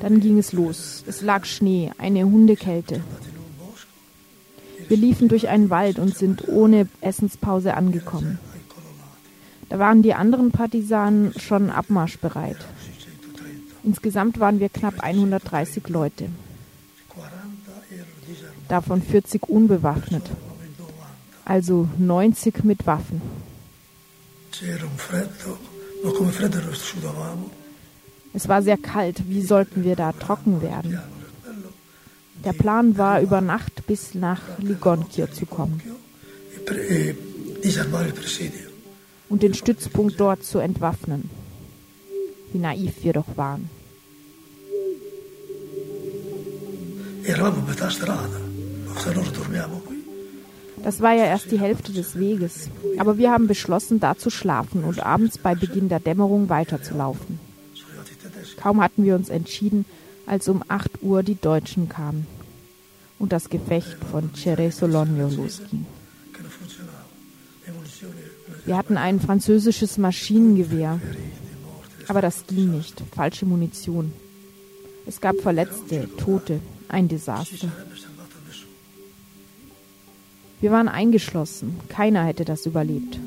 Dann ging es los. Es lag Schnee, eine Hundekälte. Wir liefen durch einen Wald und sind ohne Essenspause angekommen. Da waren die anderen Partisanen schon abmarschbereit. Insgesamt waren wir knapp 130 Leute. Davon 40 unbewaffnet. Also 90 mit Waffen. Es war sehr kalt. Wie sollten wir da trocken werden? Der Plan war, über Nacht bis nach Ligonchio zu kommen und den Stützpunkt dort zu entwaffnen. Wie naiv wir doch waren. Das war ja erst die Hälfte des Weges, aber wir haben beschlossen, da zu schlafen und abends bei Beginn der Dämmerung weiterzulaufen. Kaum hatten wir uns entschieden, als um 8 Uhr die Deutschen kamen und das Gefecht von Cere Sologno losging. Wir hatten ein französisches Maschinengewehr, aber das ging nicht. Falsche Munition. Es gab Verletzte, Tote, ein Desaster. Wir waren eingeschlossen. Keiner hätte das überlebt.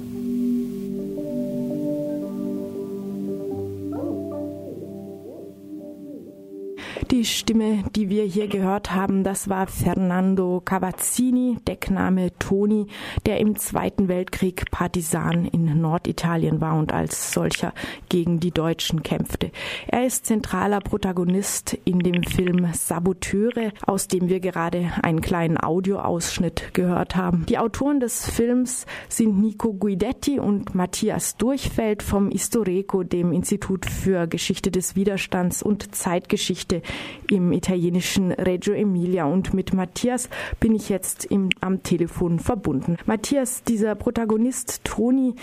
Die Stimme, die wir hier gehört haben, das war Fernando Cavazzini, Deckname Toni, der im Zweiten Weltkrieg Partisan in Norditalien war und als solcher gegen die Deutschen kämpfte. Er ist zentraler Protagonist in dem Film Saboteure, aus dem wir gerade einen kleinen Audioausschnitt gehört haben. Die Autoren des Films sind Nico Guidetti und Matthias Durchfeld vom Istoreco, dem Institut für Geschichte des Widerstands und Zeitgeschichte im italienischen Reggio Emilia. Und mit Matthias bin ich jetzt im, am Telefon verbunden. Matthias, dieser Protagonist Toni,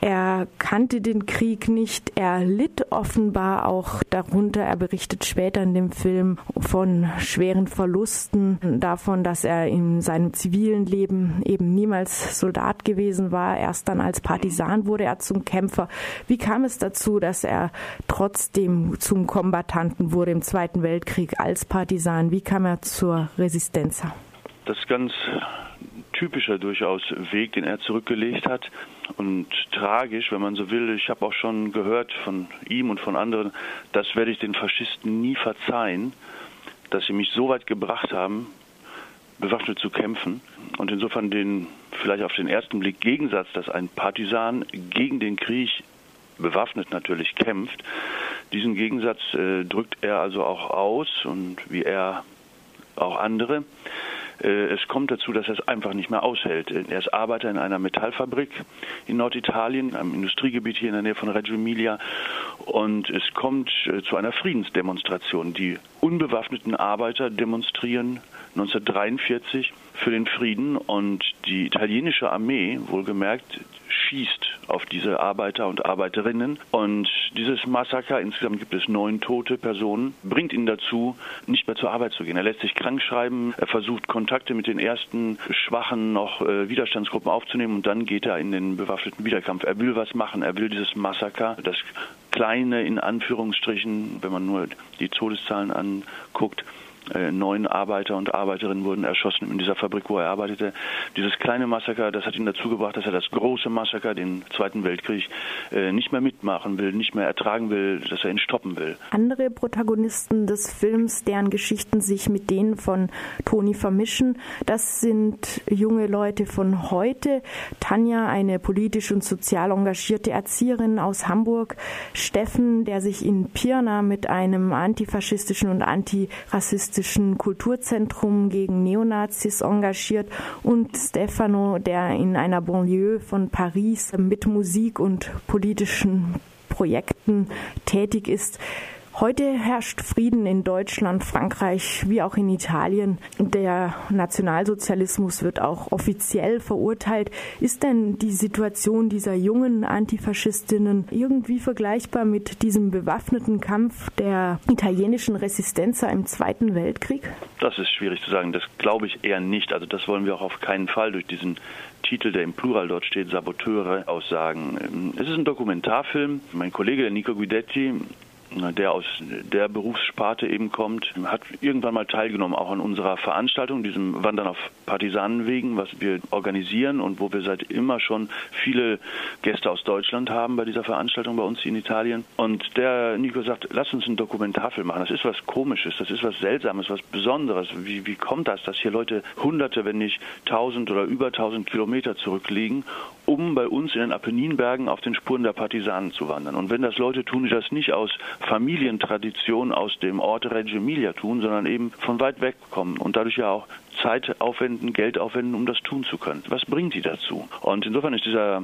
er kannte den Krieg nicht, er litt offenbar auch darunter. Er berichtet später in dem Film von schweren Verlusten, davon, dass er in seinem zivilen Leben eben niemals Soldat gewesen war. Erst dann als Partisan wurde er zum Kämpfer. Wie kam es dazu, dass er trotzdem zum Kombattanten wurde im Zweiten Weltkrieg als Partisan? Wie kam er zur Resistenz? Das ganz typischer durchaus Weg, den er zurückgelegt hat und tragisch, wenn man so will. Ich habe auch schon gehört von ihm und von anderen, das werde ich den Faschisten nie verzeihen, dass sie mich so weit gebracht haben, bewaffnet zu kämpfen. Und insofern den vielleicht auf den ersten Blick Gegensatz, dass ein Partisan gegen den Krieg bewaffnet natürlich kämpft. Diesen Gegensatz äh, drückt er also auch aus und wie er auch andere. Äh, es kommt dazu, dass er es einfach nicht mehr aushält. Er ist Arbeiter in einer Metallfabrik in Norditalien, einem Industriegebiet hier in der Nähe von Reggio Emilia. Und es kommt äh, zu einer Friedensdemonstration. Die unbewaffneten Arbeiter demonstrieren 1943 für den Frieden und die italienische Armee, wohlgemerkt, schießt auf diese Arbeiter und Arbeiterinnen. Und dieses Massaker, insgesamt gibt es neun tote Personen, bringt ihn dazu, nicht mehr zur Arbeit zu gehen. Er lässt sich krank schreiben, er versucht Kontakte mit den ersten schwachen noch äh, Widerstandsgruppen aufzunehmen und dann geht er in den bewaffneten Widerkampf. Er will was machen, er will dieses Massaker, das kleine in Anführungsstrichen, wenn man nur die Todeszahlen anguckt, neun Arbeiter und Arbeiterinnen wurden erschossen in dieser Fabrik, wo er arbeitete. Dieses kleine Massaker, das hat ihn dazu gebracht, dass er das große Massaker, den Zweiten Weltkrieg, äh, nicht mehr mitmachen will, nicht mehr ertragen will, dass er ihn stoppen will. Andere Protagonisten des Films, deren Geschichten sich mit denen von Toni vermischen, das sind junge Leute von heute. Tanja, eine politisch und sozial engagierte Erzieherin aus Hamburg. Steffen, der sich in Pirna mit einem antifaschistischen und antirassistischen Kulturzentrum gegen Neonazis engagiert und Stefano, der in einer Banlieue von Paris mit Musik und politischen Projekten tätig ist. Heute herrscht Frieden in Deutschland, Frankreich wie auch in Italien. Der Nationalsozialismus wird auch offiziell verurteilt. Ist denn die Situation dieser jungen Antifaschistinnen irgendwie vergleichbar mit diesem bewaffneten Kampf der italienischen Resistenza im Zweiten Weltkrieg? Das ist schwierig zu sagen. Das glaube ich eher nicht. Also das wollen wir auch auf keinen Fall durch diesen Titel, der im Plural dort steht, Saboteure aussagen. Es ist ein Dokumentarfilm. Mein Kollege, Nico Guidetti, der aus der Berufssparte eben kommt, hat irgendwann mal teilgenommen, auch an unserer Veranstaltung, diesem Wandern auf Partisanenwegen, was wir organisieren und wo wir seit immer schon viele Gäste aus Deutschland haben bei dieser Veranstaltung bei uns in Italien. Und der Nico sagt, lass uns einen Dokumentarfilm machen. Das ist was Komisches, das ist was Seltsames, was Besonderes. Wie, wie kommt das, dass hier Leute hunderte, wenn nicht tausend oder über tausend Kilometer zurückliegen, um bei uns in den Apenninbergen auf den Spuren der Partisanen zu wandern? Und wenn das Leute tun, die das nicht aus Familientradition aus dem Ort Reggio Emilia tun, sondern eben von weit weg kommen und dadurch ja auch Zeit aufwenden, Geld aufwenden, um das tun zu können. Was bringt die dazu? Und insofern ist dieser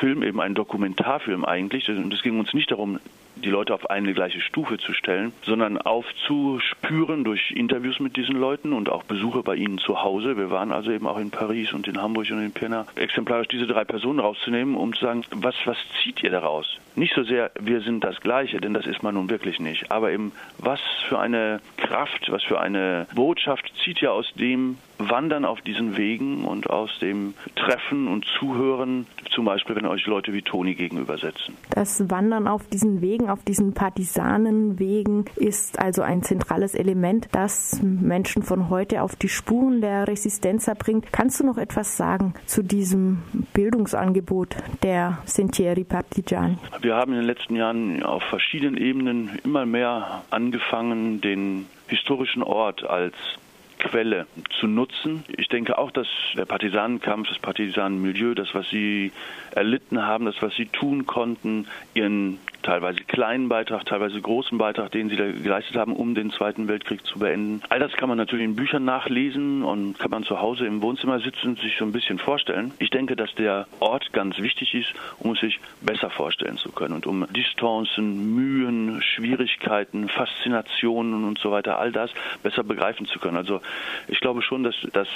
Film eben ein Dokumentarfilm eigentlich. Und es ging uns nicht darum, die Leute auf eine gleiche Stufe zu stellen, sondern aufzuspüren durch Interviews mit diesen Leuten und auch Besuche bei ihnen zu Hause. Wir waren also eben auch in Paris und in Hamburg und in Pirna, exemplarisch diese drei Personen rauszunehmen, um zu sagen, was, was zieht ihr daraus? Nicht so sehr, wir sind das Gleiche, denn das ist man nun wirklich nicht, aber eben, was für eine Kraft, was für eine Botschaft zieht ihr aus dem Wandern auf diesen Wegen und aus dem Treffen und Zuhören, zum Beispiel, wenn euch Leute wie Toni gegenübersetzen. Das Wandern auf diesen Wegen, auf diesen Partisanenwegen ist also ein zentrales Element, das Menschen von heute auf die Spuren der Resistenza bringt. Kannst du noch etwas sagen zu diesem Bildungsangebot der Sentieri Partigiani? Wir haben in den letzten Jahren auf verschiedenen Ebenen immer mehr angefangen, den historischen Ort als Quelle zu nutzen. Ich denke auch, dass der Partisanenkampf, das Partisanenmilieu, das, was sie erlitten haben, das, was sie tun konnten, ihren teilweise kleinen Beitrag, teilweise großen Beitrag, den sie da geleistet haben, um den Zweiten Weltkrieg zu beenden. All das kann man natürlich in Büchern nachlesen und kann man zu Hause im Wohnzimmer sitzen und sich so ein bisschen vorstellen. Ich denke, dass der Ort ganz wichtig ist, um es sich besser vorstellen zu können und um Distanzen, Mühen, Schwierigkeiten, Faszinationen und so weiter, all das besser begreifen zu können. Also ich glaube schon, dass das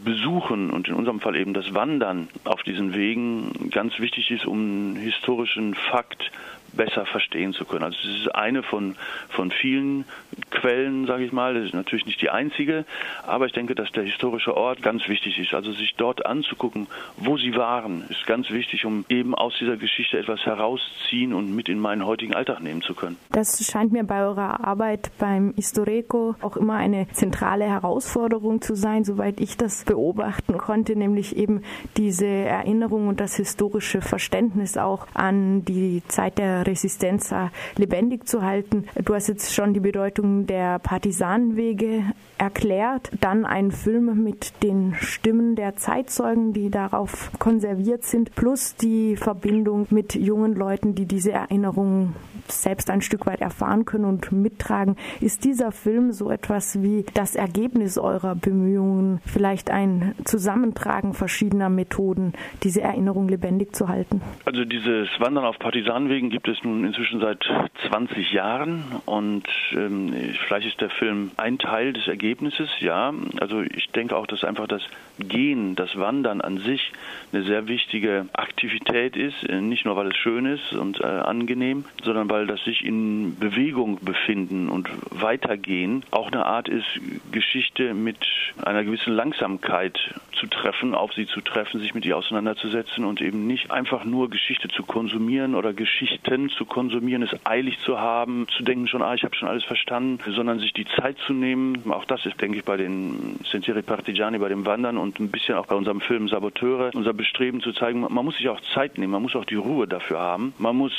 Besuchen und in unserem Fall eben das Wandern auf diesen Wegen ganz wichtig ist, um historischen Fakt besser verstehen zu können. Also es ist eine von, von vielen Quellen, sage ich mal. Das ist natürlich nicht die einzige, aber ich denke, dass der historische Ort ganz wichtig ist. Also sich dort anzugucken, wo sie waren, ist ganz wichtig, um eben aus dieser Geschichte etwas herausziehen und mit in meinen heutigen Alltag nehmen zu können. Das scheint mir bei eurer Arbeit beim Historico auch immer eine zentrale Herausforderung zu sein, soweit ich das beobachten konnte, nämlich eben diese Erinnerung und das historische Verständnis auch an die Zeit der Resistenza lebendig zu halten. Du hast jetzt schon die Bedeutung der Partisanenwege erklärt. Dann ein Film mit den Stimmen der Zeitzeugen, die darauf konserviert sind, plus die Verbindung mit jungen Leuten, die diese Erinnerungen selbst ein Stück weit erfahren können und mittragen. Ist dieser Film so etwas wie das Ergebnis eurer Bemühungen, vielleicht ein Zusammentragen verschiedener Methoden, diese Erinnerung lebendig zu halten? Also dieses Wandern auf Partisanenwegen gibt es nun inzwischen seit 20 Jahren und ähm, vielleicht ist der Film ein Teil des Ergebnisses, ja. Also ich denke auch, dass einfach das Gehen, das Wandern an sich eine sehr wichtige Aktivität ist, äh, nicht nur weil es schön ist und äh, angenehm, sondern weil das sich in Bewegung befinden und weitergehen auch eine Art ist, Geschichte mit einer gewissen Langsamkeit zu treffen, auf sie zu treffen, sich mit ihr auseinanderzusetzen und eben nicht einfach nur Geschichte zu konsumieren oder Geschichten zu konsumieren, es eilig zu haben, zu denken schon, ah, ich habe schon alles verstanden, sondern sich die Zeit zu nehmen. Auch das ist, denke ich, bei den Sentieri Partigiani, bei dem Wandern und ein bisschen auch bei unserem Film Saboteure, unser Bestreben zu zeigen, man muss sich auch Zeit nehmen, man muss auch die Ruhe dafür haben, man muss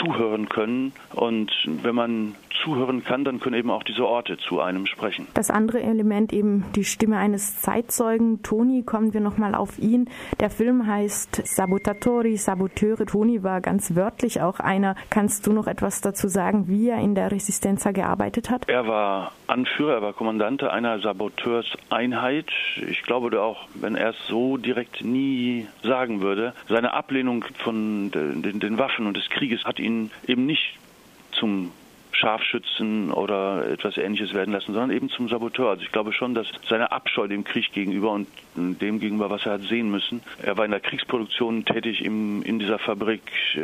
zuhören können und wenn man zuhören kann, dann können eben auch diese Orte zu einem sprechen. Das andere Element eben die Stimme eines Zeitzeugen. Toni, kommen wir nochmal auf ihn. Der Film heißt Sabotatori, Saboteure. Toni war ganz wörtlich auch einer. Kannst du noch etwas dazu sagen, wie er in der Resistenza gearbeitet hat? Er war Anführer, er war Kommandante einer Saboteurseinheit. Ich glaube auch, wenn er es so direkt nie sagen würde, seine Ablehnung von den, den Waffen und des Krieges hat ihn eben nicht zum Scharfschützen oder etwas ähnliches werden lassen, sondern eben zum Saboteur. Also ich glaube schon, dass seine Abscheu dem Krieg gegenüber und dem gegenüber, was er hat sehen müssen. Er war in der Kriegsproduktion tätig im, in dieser Fabrik.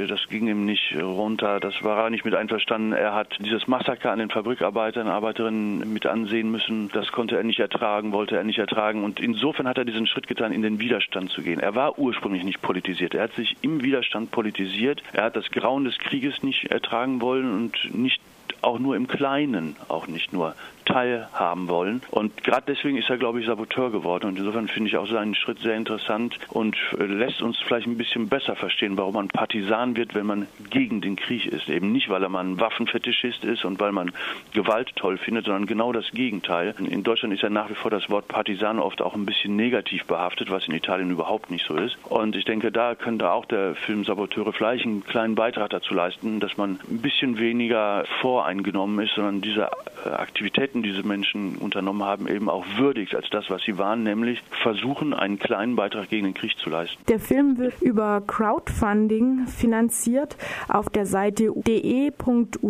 Das ging ihm nicht runter. Das war er nicht mit einverstanden. Er hat dieses Massaker an den Fabrikarbeitern, Arbeiterinnen mit ansehen müssen. Das konnte er nicht ertragen, wollte er nicht ertragen. Und insofern hat er diesen Schritt getan, in den Widerstand zu gehen. Er war ursprünglich nicht politisiert. Er hat sich im Widerstand politisiert. Er hat das Grauen des Krieges nicht ertragen wollen und nicht auch nur im Kleinen, auch nicht nur teilhaben wollen. Und gerade deswegen ist er, glaube ich, Saboteur geworden. Und insofern finde ich auch seinen Schritt sehr interessant und äh, lässt uns vielleicht ein bisschen besser verstehen, warum man Partisan wird, wenn man gegen den Krieg ist. Eben nicht, weil er mal ein Waffenfetischist ist und weil man Gewalt toll findet, sondern genau das Gegenteil. In Deutschland ist ja nach wie vor das Wort Partisan oft auch ein bisschen negativ behaftet, was in Italien überhaupt nicht so ist. Und ich denke, da könnte auch der Film Saboteure vielleicht einen kleinen Beitrag dazu leisten, dass man ein bisschen weniger voreingenommen ist, sondern diese äh, Aktivitäten, Taten diese Menschen unternommen haben, eben auch würdigt als das, was sie waren, nämlich versuchen, einen kleinen Beitrag gegen den Krieg zu leisten. Der Film wird über Crowdfunding finanziert. Auf der Seite de.ulule.com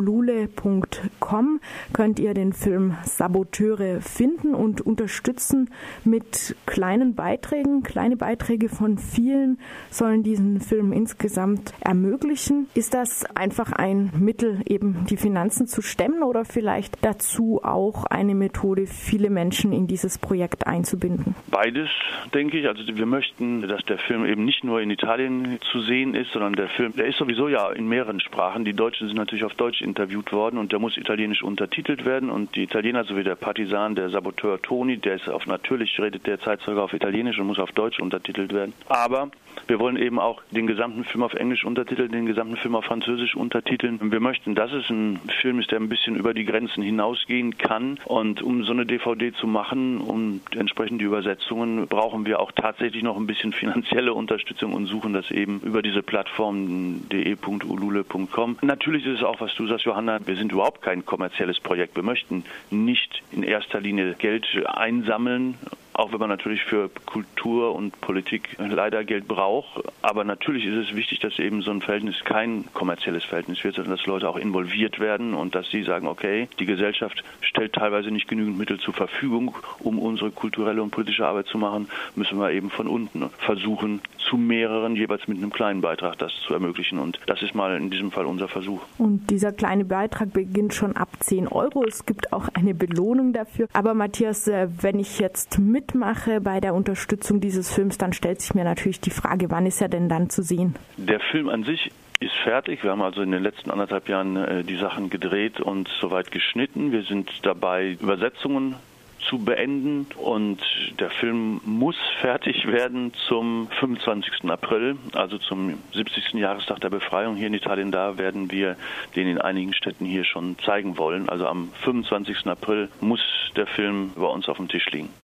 könnt ihr den Film Saboteure finden und unterstützen mit kleinen Beiträgen. Kleine Beiträge von vielen sollen diesen Film insgesamt ermöglichen. Ist das einfach ein Mittel, eben die Finanzen zu stemmen oder vielleicht dazu auch eine Methode, viele Menschen in dieses Projekt einzubinden? Beides, denke ich. Also wir möchten, dass der Film eben nicht nur in Italien zu sehen ist, sondern der Film, der ist sowieso ja in mehreren Sprachen. Die Deutschen sind natürlich auf Deutsch interviewt worden und der muss italienisch untertitelt werden und die Italiener sowie der Partisan, der Saboteur Toni, der ist auf natürlich redet der Zeitzeuge auf Italienisch und muss auf Deutsch untertitelt werden. Aber wir wollen eben auch den gesamten Film auf Englisch untertiteln, den gesamten Film auf Französisch untertiteln. Wir möchten, dass es ein Film ist, der ein bisschen über die Grenzen hinausgehen kann. Und um so eine DVD zu machen, um entsprechend die Übersetzungen, brauchen wir auch tatsächlich noch ein bisschen finanzielle Unterstützung und suchen das eben über diese Plattform de.ulule.com. Natürlich ist es auch, was du sagst, Johanna, wir sind überhaupt kein kommerzielles Projekt. Wir möchten nicht in erster Linie Geld einsammeln auch wenn man natürlich für Kultur und Politik leider Geld braucht. Aber natürlich ist es wichtig, dass eben so ein Verhältnis kein kommerzielles Verhältnis wird, sondern dass Leute auch involviert werden und dass sie sagen, okay, die Gesellschaft stellt teilweise nicht genügend Mittel zur Verfügung, um unsere kulturelle und politische Arbeit zu machen, müssen wir eben von unten versuchen, zu mehreren jeweils mit einem kleinen Beitrag das zu ermöglichen. Und das ist mal in diesem Fall unser Versuch. Und dieser kleine Beitrag beginnt schon ab 10 Euro. Es gibt auch eine Belohnung dafür. Aber Matthias, äh, wenn ich jetzt mit mitmache bei der Unterstützung dieses Films, dann stellt sich mir natürlich die Frage, wann ist er denn dann zu sehen? Der Film an sich ist fertig. Wir haben also in den letzten anderthalb Jahren äh, die Sachen gedreht und soweit geschnitten. Wir sind dabei, Übersetzungen zu beenden und der Film muss fertig werden zum 25. April, also zum 70. Jahrestag der Befreiung hier in Italien. Da werden wir den in einigen Städten hier schon zeigen wollen. Also am 25. April muss der Film bei uns auf dem Tisch liegen.